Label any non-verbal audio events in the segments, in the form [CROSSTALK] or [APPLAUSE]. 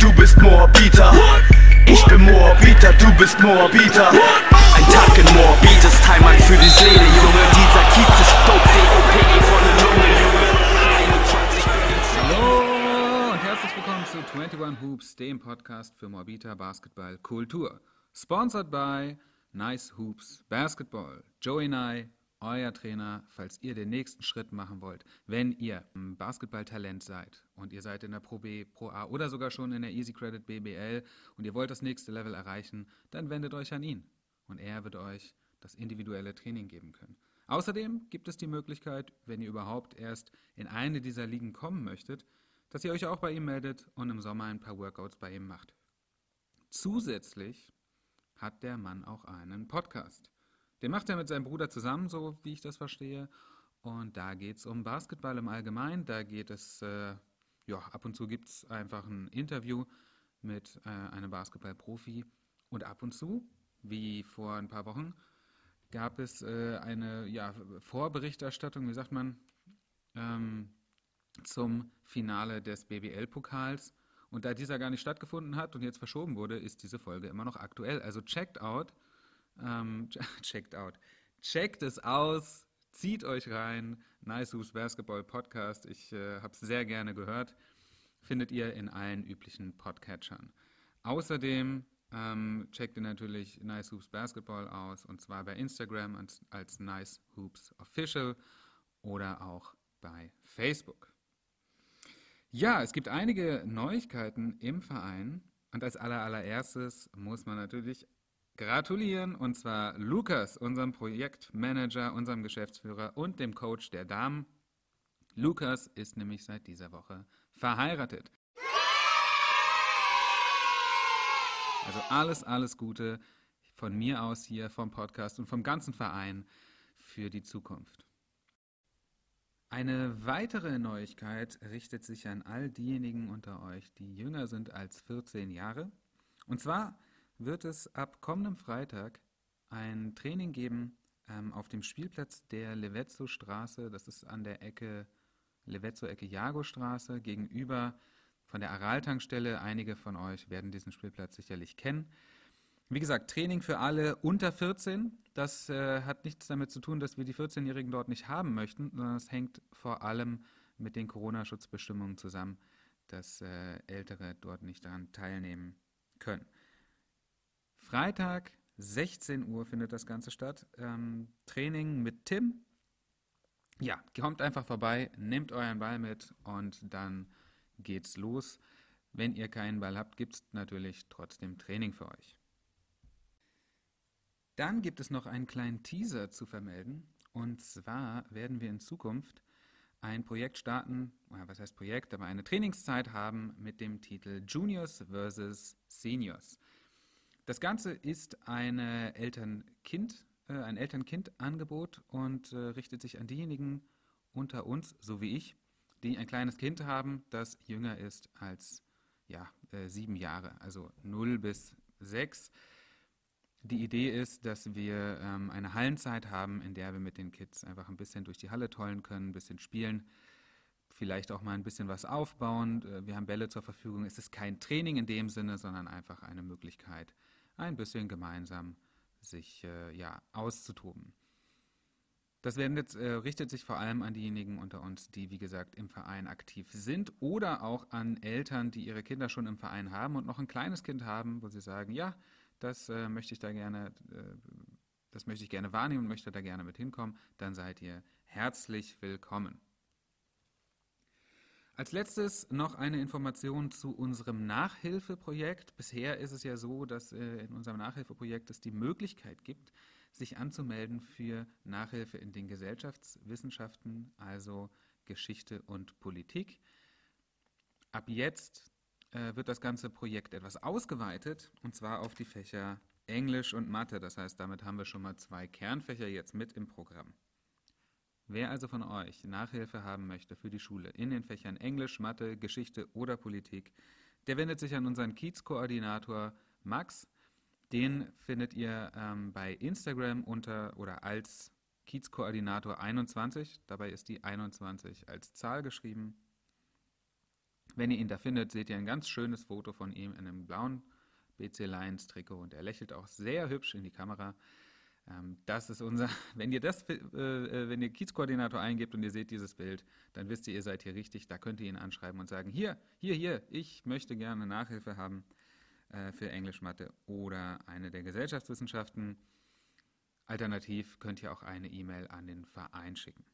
du bist Moabiter. Ich bin Moabiter, du bist Moabiter. Ein Tag in Moabit ist Heimat für die Seele, Junge. Dieser Kiez ist dope, D.O.P.E. volle Lunge, Junge. 21 Hallo und herzlich willkommen zu 21 Hoops, dem Podcast für Moabiter Basketball Kultur. Sponsored by Nice Hoops Basketball. Joey Nye, euer Trainer, falls ihr den nächsten Schritt machen wollt. Wenn ihr Basketballtalent seid und ihr seid in der Pro B, Pro A oder sogar schon in der Easy Credit BBL und ihr wollt das nächste Level erreichen, dann wendet euch an ihn und er wird euch das individuelle Training geben können. Außerdem gibt es die Möglichkeit, wenn ihr überhaupt erst in eine dieser Ligen kommen möchtet, dass ihr euch auch bei ihm meldet und im Sommer ein paar Workouts bei ihm macht. Zusätzlich hat der Mann auch einen Podcast. Den macht er mit seinem Bruder zusammen, so wie ich das verstehe. Und da geht es um Basketball im Allgemeinen. Da geht es, äh, ja, ab und zu gibt es einfach ein Interview mit äh, einem Basketballprofi. Und ab und zu, wie vor ein paar Wochen, gab es äh, eine ja, Vorberichterstattung, wie sagt man, ähm, zum Finale des BBL-Pokals. Und da dieser gar nicht stattgefunden hat und jetzt verschoben wurde, ist diese Folge immer noch aktuell. Also checkt out, ähm, [LAUGHS] checkt out, checkt es aus, zieht euch rein. Nice Hoops Basketball Podcast. Ich äh, habe es sehr gerne gehört. Findet ihr in allen üblichen Podcatchern. Außerdem ähm, checkt ihr natürlich Nice Hoops Basketball aus und zwar bei Instagram als, als Nice Hoops Official oder auch bei Facebook. Ja, es gibt einige Neuigkeiten im Verein und als allererstes muss man natürlich gratulieren und zwar Lukas, unserem Projektmanager, unserem Geschäftsführer und dem Coach der Damen. Lukas ist nämlich seit dieser Woche verheiratet. Also alles, alles Gute von mir aus hier vom Podcast und vom ganzen Verein für die Zukunft. Eine weitere Neuigkeit richtet sich an all diejenigen unter euch, die jünger sind als 14 Jahre. Und zwar wird es ab kommendem Freitag ein Training geben ähm, auf dem Spielplatz der Levezzo Straße. Das ist an der Ecke Levezzo Ecke Jago Straße gegenüber von der Araltankstelle. Einige von euch werden diesen Spielplatz sicherlich kennen. Wie gesagt, Training für alle unter 14. Das äh, hat nichts damit zu tun, dass wir die 14-Jährigen dort nicht haben möchten, sondern es hängt vor allem mit den Corona-Schutzbestimmungen zusammen, dass äh, Ältere dort nicht daran teilnehmen können. Freitag, 16 Uhr findet das Ganze statt. Ähm, Training mit Tim. Ja, kommt einfach vorbei, nehmt euren Ball mit und dann geht's los. Wenn ihr keinen Ball habt, gibt es natürlich trotzdem Training für euch. Dann gibt es noch einen kleinen Teaser zu vermelden. Und zwar werden wir in Zukunft ein Projekt starten, was heißt Projekt, aber eine Trainingszeit haben mit dem Titel Juniors vs. Seniors. Das Ganze ist eine Eltern-Kind, äh, ein Eltern-Kind-Angebot und äh, richtet sich an diejenigen unter uns, so wie ich, die ein kleines Kind haben, das jünger ist als ja, äh, sieben Jahre, also 0 bis 6. Die Idee ist, dass wir ähm, eine Hallenzeit haben, in der wir mit den Kids einfach ein bisschen durch die Halle tollen können, ein bisschen spielen, vielleicht auch mal ein bisschen was aufbauen. Äh, wir haben Bälle zur Verfügung. Es ist kein Training in dem Sinne, sondern einfach eine Möglichkeit, ein bisschen gemeinsam sich äh, ja, auszutoben. Das jetzt, äh, richtet sich vor allem an diejenigen unter uns, die, wie gesagt, im Verein aktiv sind oder auch an Eltern, die ihre Kinder schon im Verein haben und noch ein kleines Kind haben, wo sie sagen, ja, das äh, möchte ich da gerne, äh, das möchte ich gerne wahrnehmen und möchte da gerne mit hinkommen, dann seid ihr herzlich willkommen. Als letztes noch eine Information zu unserem Nachhilfeprojekt. Bisher ist es ja so, dass äh, in unserem Nachhilfeprojekt es die Möglichkeit gibt, sich anzumelden für Nachhilfe in den Gesellschaftswissenschaften, also Geschichte und Politik. Ab jetzt äh, wird das ganze Projekt etwas ausgeweitet und zwar auf die Fächer Englisch und Mathe. Das heißt, damit haben wir schon mal zwei Kernfächer jetzt mit im Programm. Wer also von euch Nachhilfe haben möchte für die Schule in den Fächern Englisch, Mathe, Geschichte oder Politik, der wendet sich an unseren Kiez-Koordinator Max. Den findet ihr ähm, bei Instagram unter oder als Kiez-Koordinator 21. Dabei ist die 21 als Zahl geschrieben. Wenn ihr ihn da findet, seht ihr ein ganz schönes Foto von ihm in einem blauen BC Lions Trikot und er lächelt auch sehr hübsch in die Kamera. Ähm, das ist unser, [LAUGHS] wenn ihr das, äh, äh, wenn ihr Kiezkoordinator eingebt und ihr seht dieses Bild, dann wisst ihr, ihr seid hier richtig. Da könnt ihr ihn anschreiben und sagen, hier, hier, hier, ich möchte gerne Nachhilfe haben äh, für Englisch, Mathe oder eine der Gesellschaftswissenschaften. Alternativ könnt ihr auch eine E-Mail an den Verein schicken.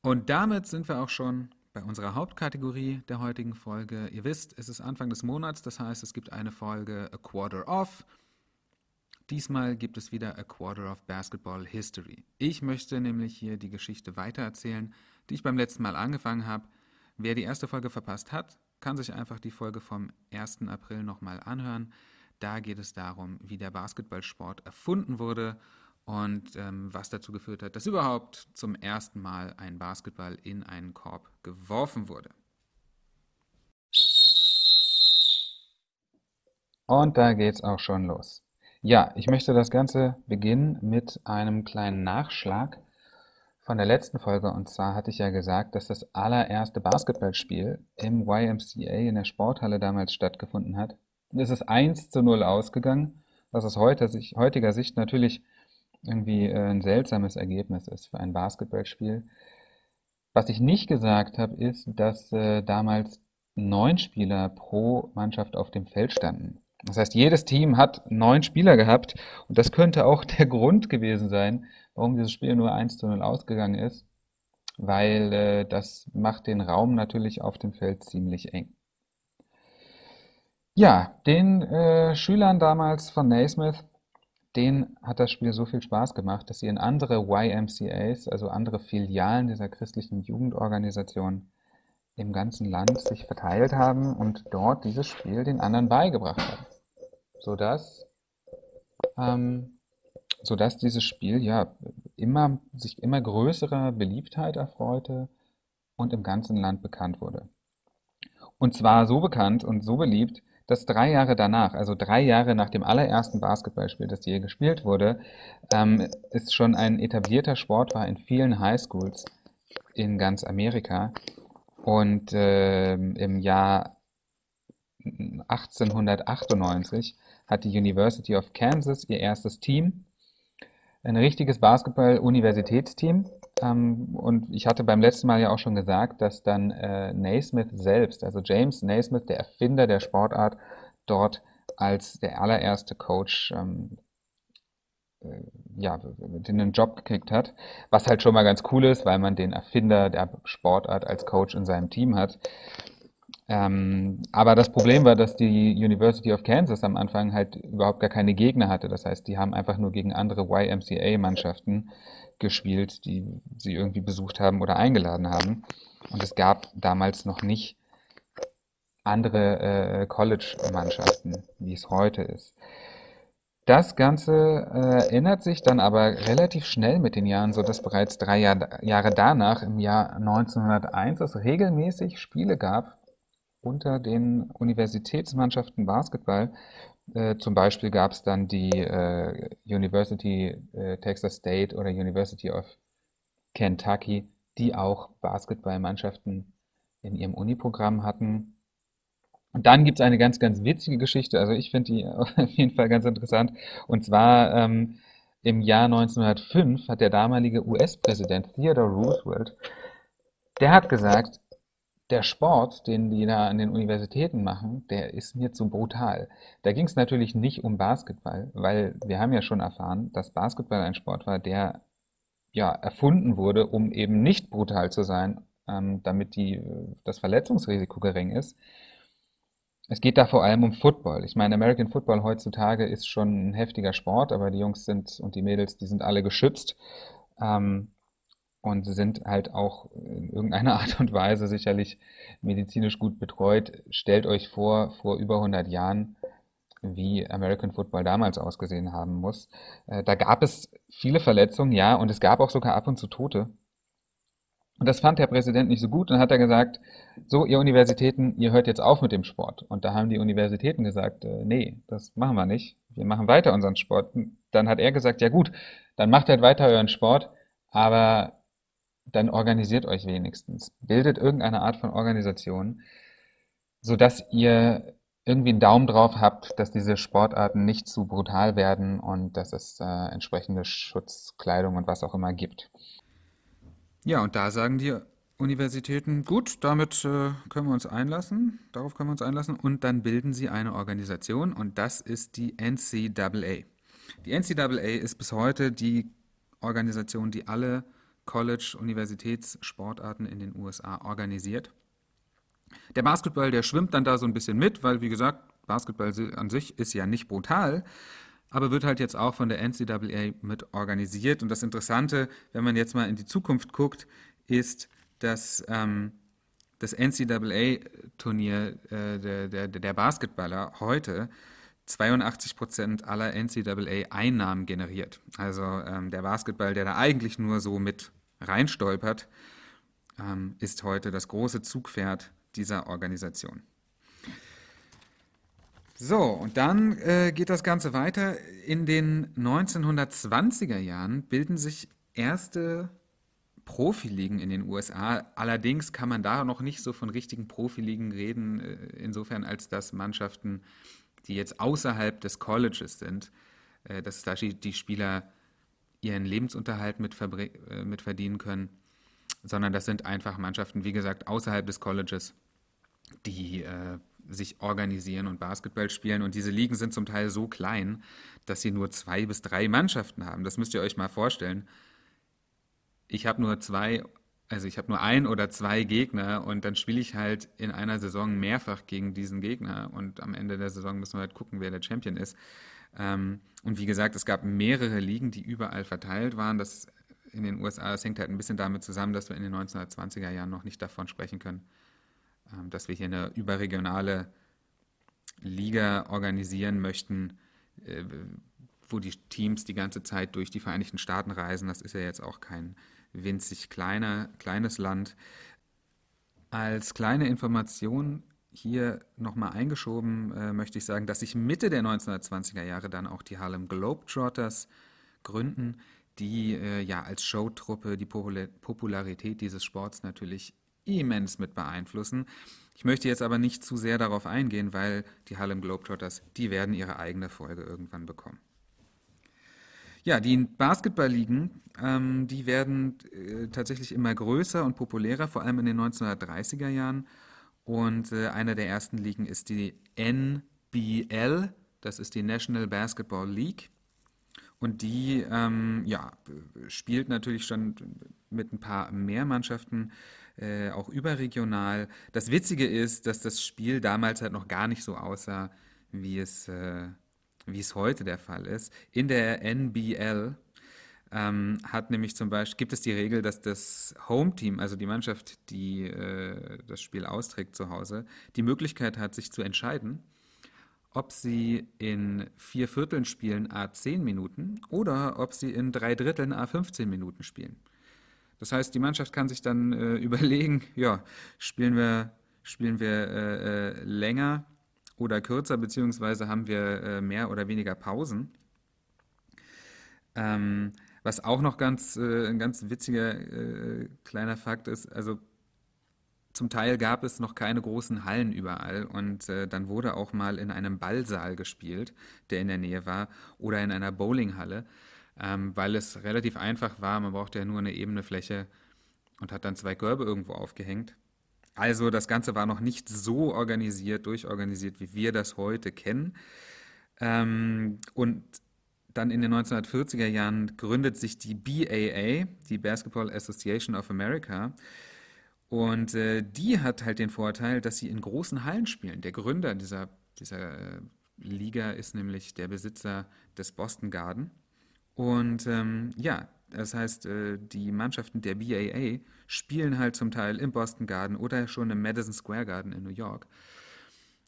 Und damit sind wir auch schon bei unserer Hauptkategorie der heutigen Folge. Ihr wisst, es ist Anfang des Monats, das heißt, es gibt eine Folge A Quarter Off. Diesmal gibt es wieder A Quarter of Basketball History. Ich möchte nämlich hier die Geschichte weitererzählen, die ich beim letzten Mal angefangen habe. Wer die erste Folge verpasst hat, kann sich einfach die Folge vom 1. April nochmal anhören. Da geht es darum, wie der Basketballsport erfunden wurde und ähm, was dazu geführt hat, dass überhaupt zum ersten Mal ein Basketball in einen Korb geworfen wurde. Und da geht's auch schon los. Ja, ich möchte das Ganze beginnen mit einem kleinen Nachschlag von der letzten Folge. Und zwar hatte ich ja gesagt, dass das allererste Basketballspiel im YMCA in der Sporthalle damals stattgefunden hat. Es ist 1 zu 0 ausgegangen, was aus heutiger Sicht natürlich irgendwie äh, ein seltsames Ergebnis ist für ein Basketballspiel. Was ich nicht gesagt habe, ist, dass äh, damals neun Spieler pro Mannschaft auf dem Feld standen. Das heißt, jedes Team hat neun Spieler gehabt und das könnte auch der [LAUGHS] Grund gewesen sein, warum dieses Spiel nur 1 zu 0 ausgegangen ist, weil äh, das macht den Raum natürlich auf dem Feld ziemlich eng. Ja, den äh, Schülern damals von Naismith, denen hat das Spiel so viel Spaß gemacht, dass sie in andere YMCAs, also andere Filialen dieser christlichen Jugendorganisation, im ganzen Land sich verteilt haben und dort dieses Spiel den anderen beigebracht haben. Sodass, ähm, sodass dieses Spiel ja immer, sich immer größerer Beliebtheit erfreute und im ganzen Land bekannt wurde. Und zwar so bekannt und so beliebt, dass drei Jahre danach, also drei Jahre nach dem allerersten Basketballspiel, das je gespielt wurde, ähm, es schon ein etablierter Sport war in vielen Highschools in ganz Amerika und äh, im Jahr 1898 hat die University of Kansas ihr erstes Team, ein richtiges Basketball-Universitätsteam. Ähm, und ich hatte beim letzten Mal ja auch schon gesagt, dass dann äh, Naismith selbst, also James Naismith, der Erfinder der Sportart, dort als der allererste Coach ähm, äh, ja, den Job gekriegt hat. Was halt schon mal ganz cool ist, weil man den Erfinder der Sportart als Coach in seinem Team hat. Ähm, aber das Problem war, dass die University of Kansas am Anfang halt überhaupt gar keine Gegner hatte. Das heißt, die haben einfach nur gegen andere YMCA-Mannschaften gespielt, die sie irgendwie besucht haben oder eingeladen haben. Und es gab damals noch nicht andere äh, College-Mannschaften, wie es heute ist. Das Ganze äh, ändert sich dann aber relativ schnell mit den Jahren, so dass bereits drei Jahr, Jahre danach, im Jahr 1901, es regelmäßig Spiele gab unter den Universitätsmannschaften Basketball. Äh, zum Beispiel gab es dann die äh, University äh, Texas State oder University of Kentucky, die auch Basketballmannschaften in ihrem Uniprogramm hatten. Und dann gibt es eine ganz, ganz witzige Geschichte, also ich finde die [LAUGHS] auf jeden Fall ganz interessant. Und zwar ähm, im Jahr 1905 hat der damalige US-Präsident Theodore Roosevelt, der hat gesagt, der Sport, den die da an den Universitäten machen, der ist mir zu brutal. Da ging es natürlich nicht um Basketball, weil wir haben ja schon erfahren, dass Basketball ein Sport war, der ja erfunden wurde, um eben nicht brutal zu sein, ähm, damit die, das Verletzungsrisiko gering ist. Es geht da vor allem um Football. Ich meine, American Football heutzutage ist schon ein heftiger Sport, aber die Jungs sind und die Mädels, die sind alle geschützt ähm, und sind halt auch in irgendeiner [LAUGHS] Art und Weise sicherlich medizinisch gut betreut. Stellt euch vor, vor über 100 Jahren, wie American Football damals ausgesehen haben muss. Äh, da gab es viele Verletzungen, ja, und es gab auch sogar ab und zu Tote. Und das fand der Präsident nicht so gut und hat er gesagt, so, ihr Universitäten, ihr hört jetzt auf mit dem Sport. Und da haben die Universitäten gesagt, äh, nee, das machen wir nicht. Wir machen weiter unseren Sport. Dann hat er gesagt, ja gut, dann macht halt weiter euren Sport, aber dann organisiert euch wenigstens. Bildet irgendeine Art von Organisation, sodass ihr irgendwie einen Daumen drauf habt, dass diese Sportarten nicht zu brutal werden und dass es äh, entsprechende Schutzkleidung und was auch immer gibt. Ja, und da sagen die Universitäten, gut, damit äh, können wir uns einlassen, darauf können wir uns einlassen, und dann bilden sie eine Organisation und das ist die NCAA. Die NCAA ist bis heute die Organisation, die alle College-, Universitätssportarten in den USA organisiert. Der Basketball, der schwimmt dann da so ein bisschen mit, weil, wie gesagt, Basketball an sich ist ja nicht brutal, aber wird halt jetzt auch von der NCAA mit organisiert. Und das Interessante, wenn man jetzt mal in die Zukunft guckt, ist, dass ähm, das NCAA-Turnier äh, der, der, der Basketballer heute 82 Prozent aller NCAA-Einnahmen generiert. Also ähm, der Basketball, der da eigentlich nur so mit reinstolpert, ähm, ist heute das große Zugpferd dieser Organisation. So, und dann äh, geht das Ganze weiter. In den 1920er Jahren bilden sich erste Profiligen in den USA. Allerdings kann man da noch nicht so von richtigen Profiligen reden, äh, insofern als dass Mannschaften, die jetzt außerhalb des Colleges sind, äh, dass da die Spieler ihren Lebensunterhalt mit, äh, mit verdienen können, sondern das sind einfach Mannschaften, wie gesagt, außerhalb des Colleges, die äh, sich organisieren und Basketball spielen. Und diese Ligen sind zum Teil so klein, dass sie nur zwei bis drei Mannschaften haben. Das müsst ihr euch mal vorstellen. Ich habe nur zwei, also ich habe nur ein oder zwei Gegner und dann spiele ich halt in einer Saison mehrfach gegen diesen Gegner und am Ende der Saison müssen wir halt gucken, wer der Champion ist. Ähm, und wie gesagt, es gab mehrere Ligen, die überall verteilt waren. Das in den USA, das hängt halt ein bisschen damit zusammen, dass wir in den 1920er Jahren noch nicht davon sprechen können, ähm, dass wir hier eine überregionale Liga organisieren möchten, äh, wo die Teams die ganze Zeit durch die Vereinigten Staaten reisen. Das ist ja jetzt auch kein winzig kleiner, kleines Land. Als kleine Information hier nochmal eingeschoben äh, möchte ich sagen, dass sich Mitte der 1920er Jahre dann auch die Harlem Globetrotters gründen, die äh, ja als Showtruppe die Popularität dieses Sports natürlich immens mit beeinflussen. Ich möchte jetzt aber nicht zu sehr darauf eingehen, weil die Harlem Globetrotters, die werden ihre eigene Folge irgendwann bekommen. Ja, die Basketballligen, ähm, die werden äh, tatsächlich immer größer und populärer, vor allem in den 1930er Jahren. Und äh, eine der ersten Ligen ist die NBL, das ist die National Basketball League. Und die ähm, ja, spielt natürlich schon mit ein paar mehr Mannschaften, äh, auch überregional. Das Witzige ist, dass das Spiel damals halt noch gar nicht so aussah, wie es, äh, wie es heute der Fall ist. In der NBL ähm, hat nämlich zum Beispiel, gibt es die Regel, dass das Home-Team, also die Mannschaft, die äh, das Spiel austrägt zu Hause, die Möglichkeit hat, sich zu entscheiden, ob sie in vier Vierteln spielen a 10 Minuten oder ob sie in drei Dritteln a 15 Minuten spielen. Das heißt, die Mannschaft kann sich dann äh, [LAUGHS] überlegen, ja, spielen wir, spielen wir äh, äh, länger oder kürzer, beziehungsweise haben wir äh, mehr oder weniger Pausen. Ähm, was auch noch ganz, äh, ein ganz witziger äh, kleiner Fakt ist, also zum Teil gab es noch keine großen Hallen überall und äh, dann wurde auch mal in einem Ballsaal gespielt, der in der Nähe war, oder in einer Bowlinghalle, ähm, weil es relativ einfach war. Man brauchte ja nur eine ebene Fläche und hat dann zwei Körbe irgendwo aufgehängt. Also das Ganze war noch nicht so organisiert, durchorganisiert, wie wir das heute kennen. Ähm, und dann in den 1940er Jahren gründet sich die BAA, die Basketball Association of America. Und äh, die hat halt den Vorteil, dass sie in großen Hallen spielen. Der Gründer dieser, dieser äh, Liga ist nämlich der Besitzer des Boston Garden. Und ähm, ja, das heißt, äh, die Mannschaften der BAA spielen halt zum Teil im Boston Garden oder schon im Madison Square Garden in New York.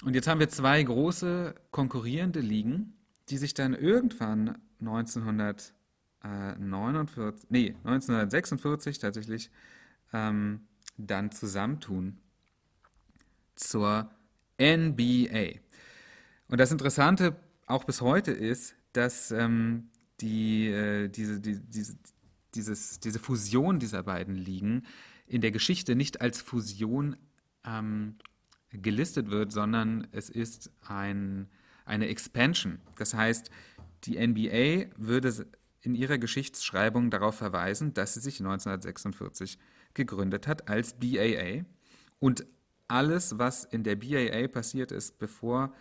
Und jetzt haben wir zwei große konkurrierende Ligen, die sich dann irgendwann 1949, nee, 1946 tatsächlich ähm, dann zusammentun zur NBA. Und das Interessante auch bis heute ist, dass ähm, die, äh, diese, die, diese, dieses, diese Fusion dieser beiden Ligen in der Geschichte nicht als Fusion ähm, gelistet wird, sondern es ist ein, eine Expansion. Das heißt, die NBA würde in ihrer Geschichtsschreibung darauf verweisen, dass sie sich 1946 gegründet hat als BAA und alles, was in der BAA passiert ist, bevor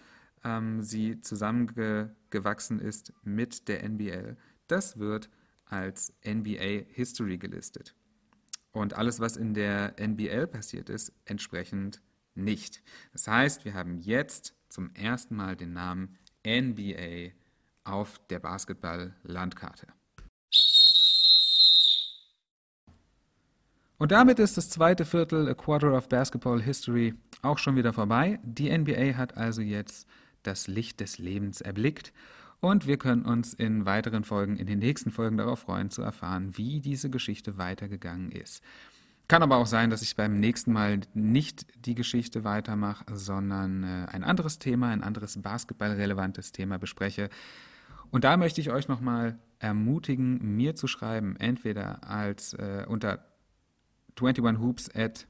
ähm, sie zusammengewachsen ist mit der NBL, das wird als NBA History gelistet. Und alles, was in der NBL passiert ist, entsprechend nicht. Das heißt, wir haben jetzt zum ersten Mal den Namen NBA auf der Basketball-Landkarte. Und damit ist das zweite Viertel A Quarter of Basketball History auch schon wieder vorbei. Die NBA hat also jetzt das Licht des Lebens erblickt und wir können uns in weiteren Folgen, in den nächsten Folgen darauf freuen zu erfahren, wie diese Geschichte weitergegangen ist. Kann aber auch sein, dass ich beim nächsten Mal nicht die Geschichte weitermache, sondern äh, ein anderes Thema, ein anderes basketballrelevantes Thema bespreche. Und da möchte ich euch nochmal ermutigen, mir zu schreiben, entweder als äh, unter 21hoops at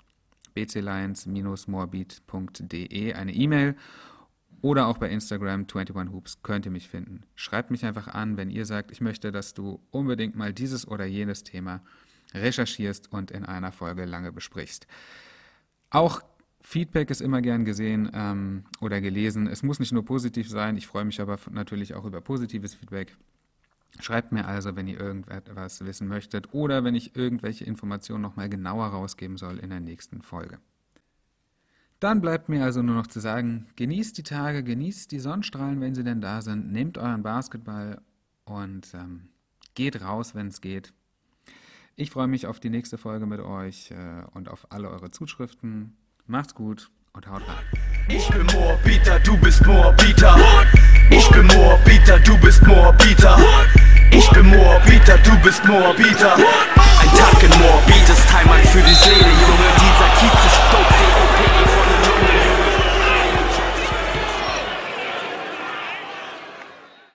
bclions-morbid.de eine E-Mail oder auch bei Instagram 21hoops könnt ihr mich finden. Schreibt mich einfach an, wenn ihr sagt, ich möchte, dass du unbedingt mal dieses oder jenes Thema recherchierst und in einer Folge lange besprichst. Auch Feedback ist immer gern gesehen ähm, oder gelesen. Es muss nicht nur positiv sein, ich freue mich aber natürlich auch über positives Feedback. Schreibt mir also, wenn ihr irgendetwas wissen möchtet oder wenn ich irgendwelche Informationen nochmal genauer rausgeben soll in der nächsten Folge. Dann bleibt mir also nur noch zu sagen, genießt die Tage, genießt die Sonnenstrahlen, wenn sie denn da sind, nehmt euren Basketball und ähm, geht raus, wenn es geht. Ich freue mich auf die nächste Folge mit euch äh, und auf alle eure Zuschriften. Macht's gut und haut rein. Ich bin Moabiter, du bist Moabiter. Ich bin Moabiter, du bist Moabiter. Ich bin Moabiter, du bist Moabiter. Ein Tag in Moabit ist Heimat für die Seele, Junge, dieser Kiez ist